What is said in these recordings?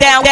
down.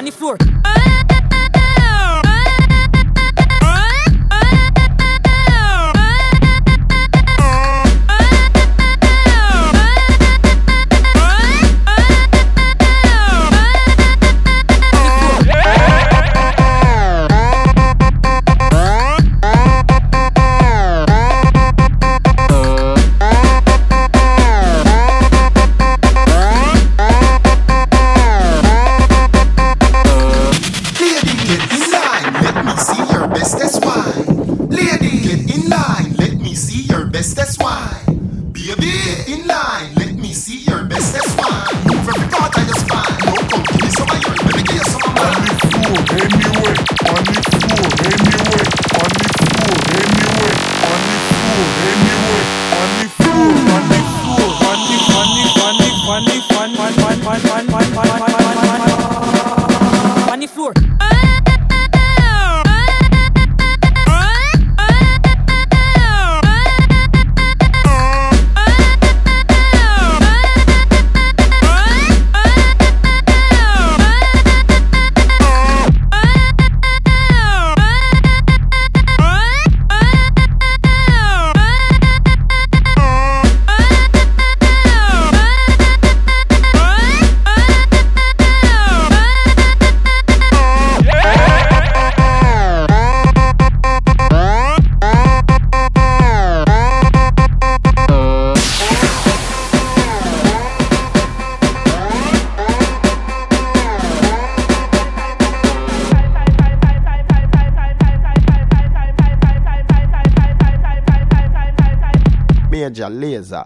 On the floor. média lesa.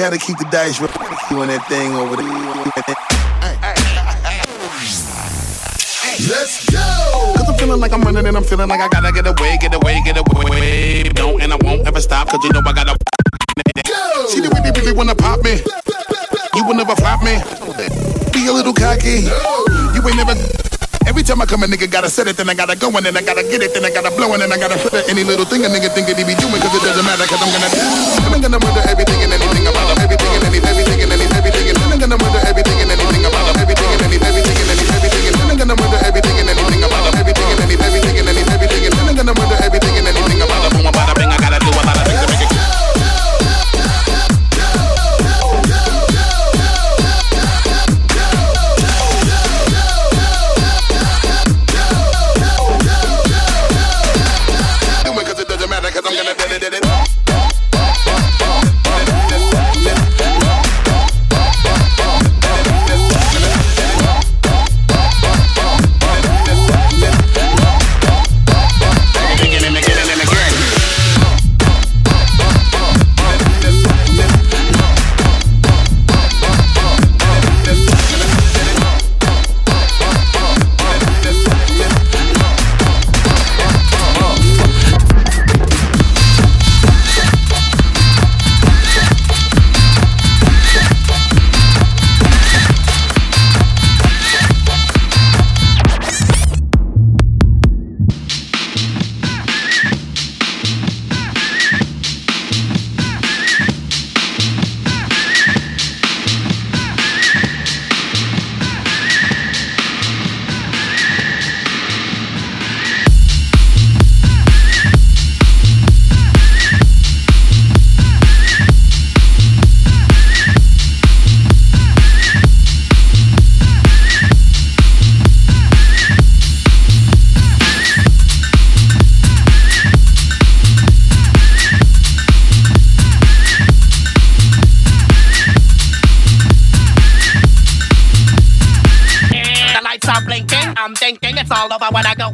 Had to keep the dice right. Doing that thing over there. Let's go. Cause I'm feeling like I'm running and I'm feeling like I gotta get away, get away, get away. Don't and I won't ever stop cause you know I gotta Go. She really, really wanna pop me. You will never flop me. Be a little cocky. You ain't never. Every time I come, a nigga gotta set it, then I gotta go, and then I gotta get it, then I gotta blow, and then I gotta put it. Any little thing a nigga think that he be doing, cause it doesn't matter, cause I'm gonna do. I'm gonna murder everything and anything about him, everything and any, everything and any, everything, and I'm gonna murder everything I go.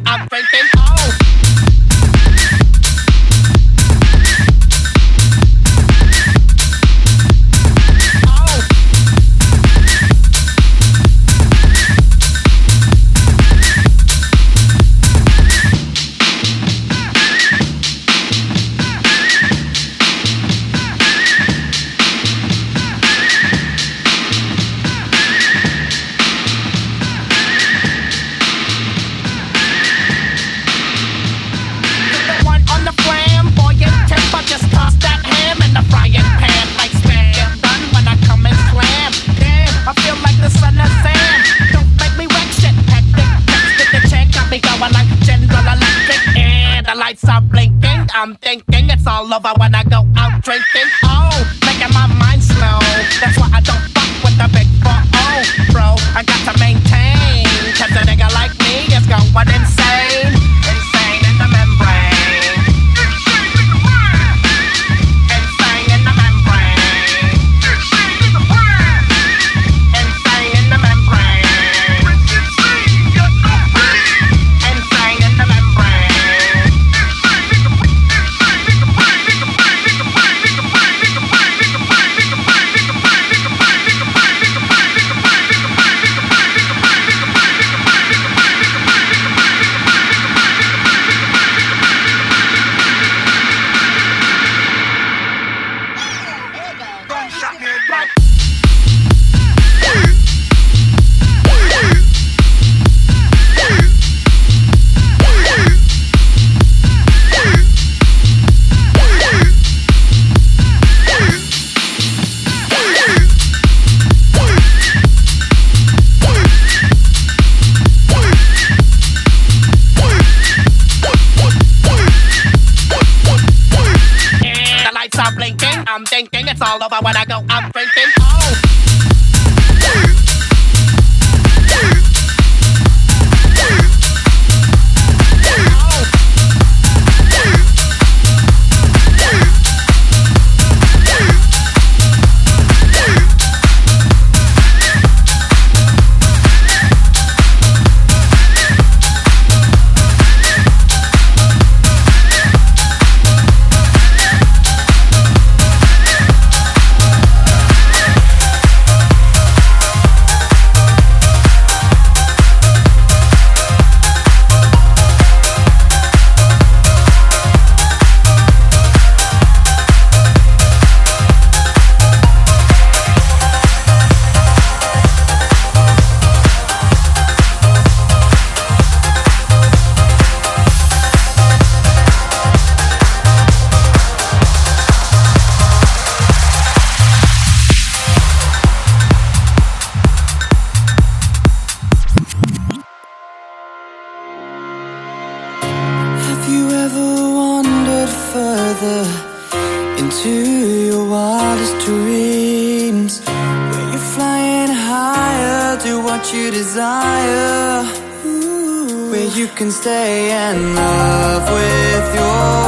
You can stay and love with your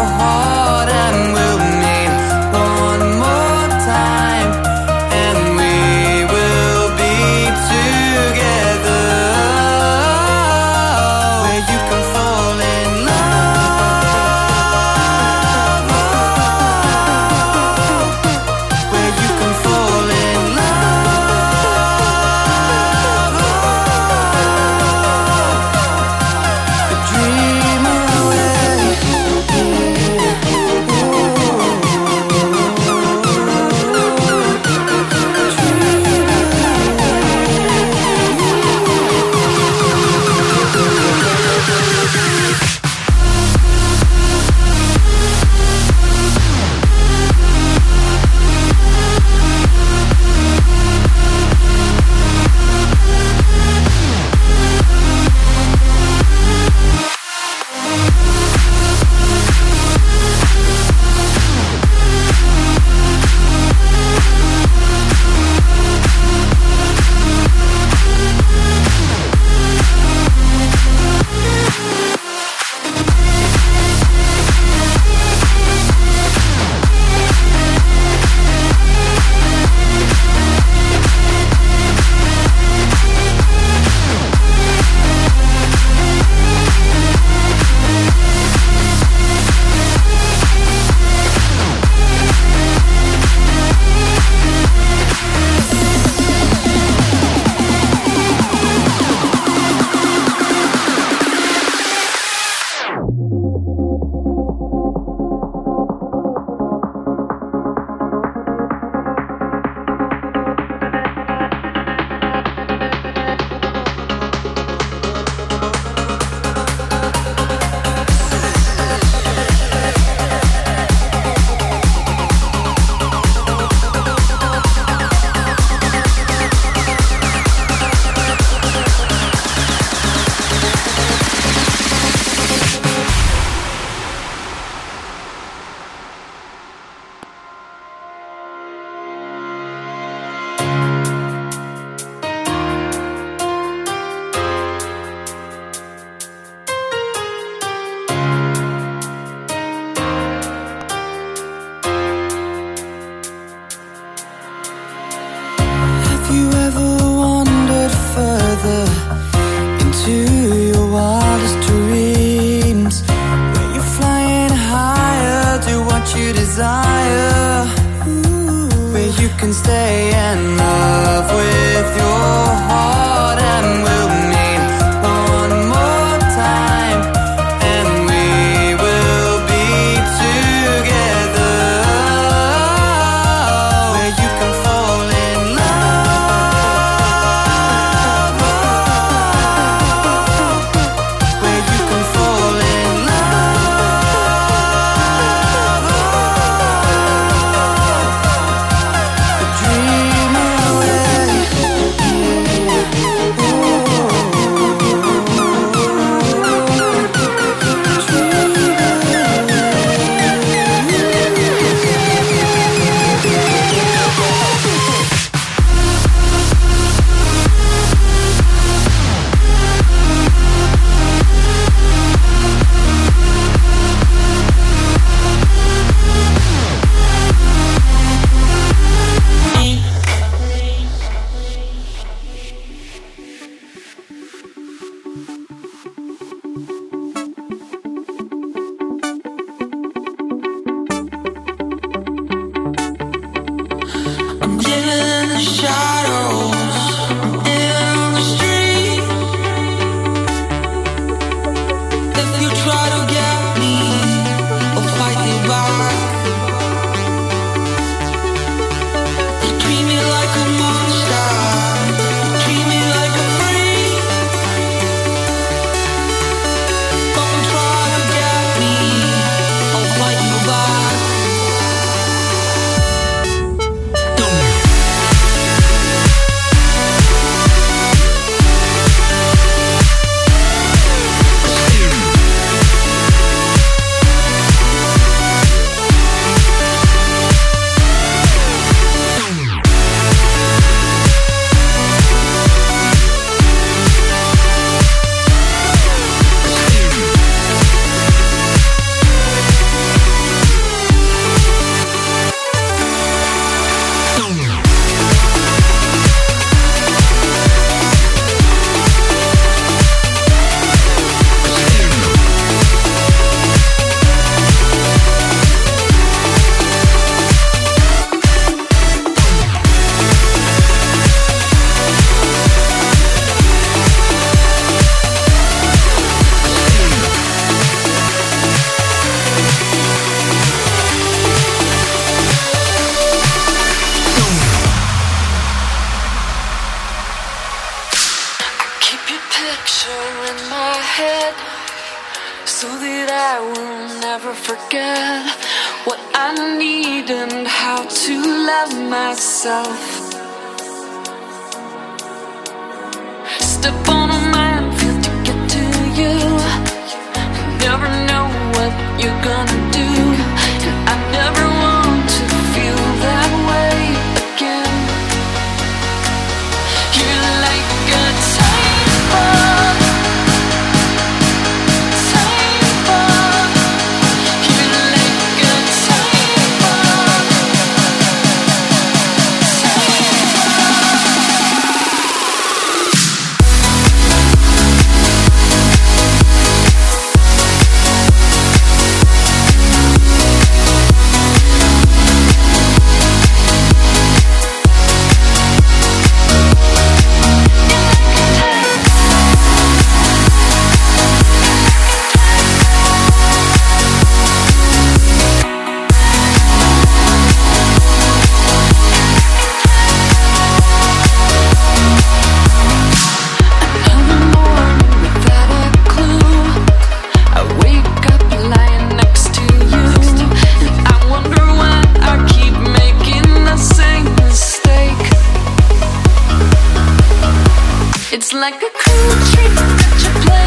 It's like a cruel trick that you're playing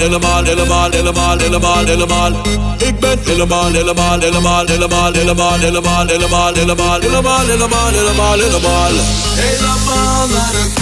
eleman eleman eleman eleman eleman eleman Ik ben eleman eleman eleman eleman eleman eleman eleman eleman eleman eleman eleman eleman Elemanlar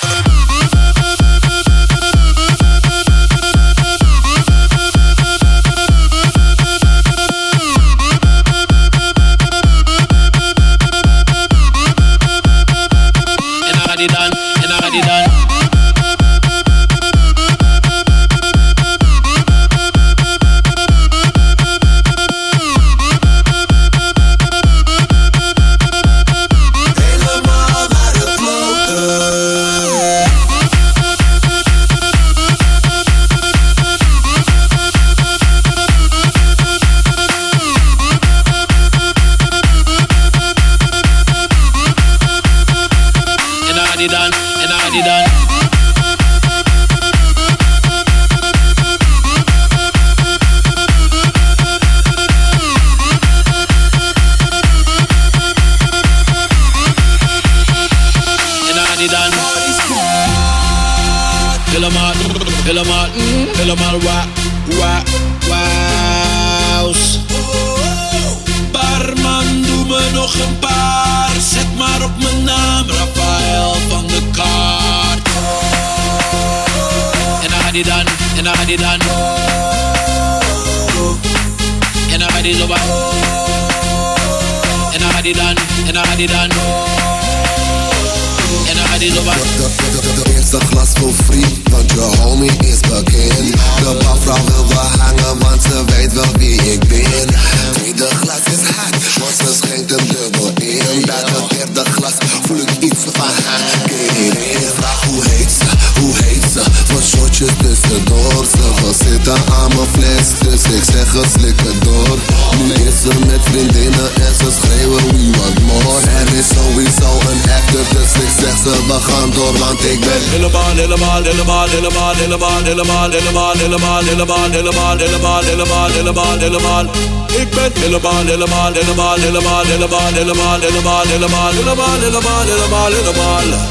in a mall, in a mall, in a mall, in a mall, in a mall, in a mall, in a mall.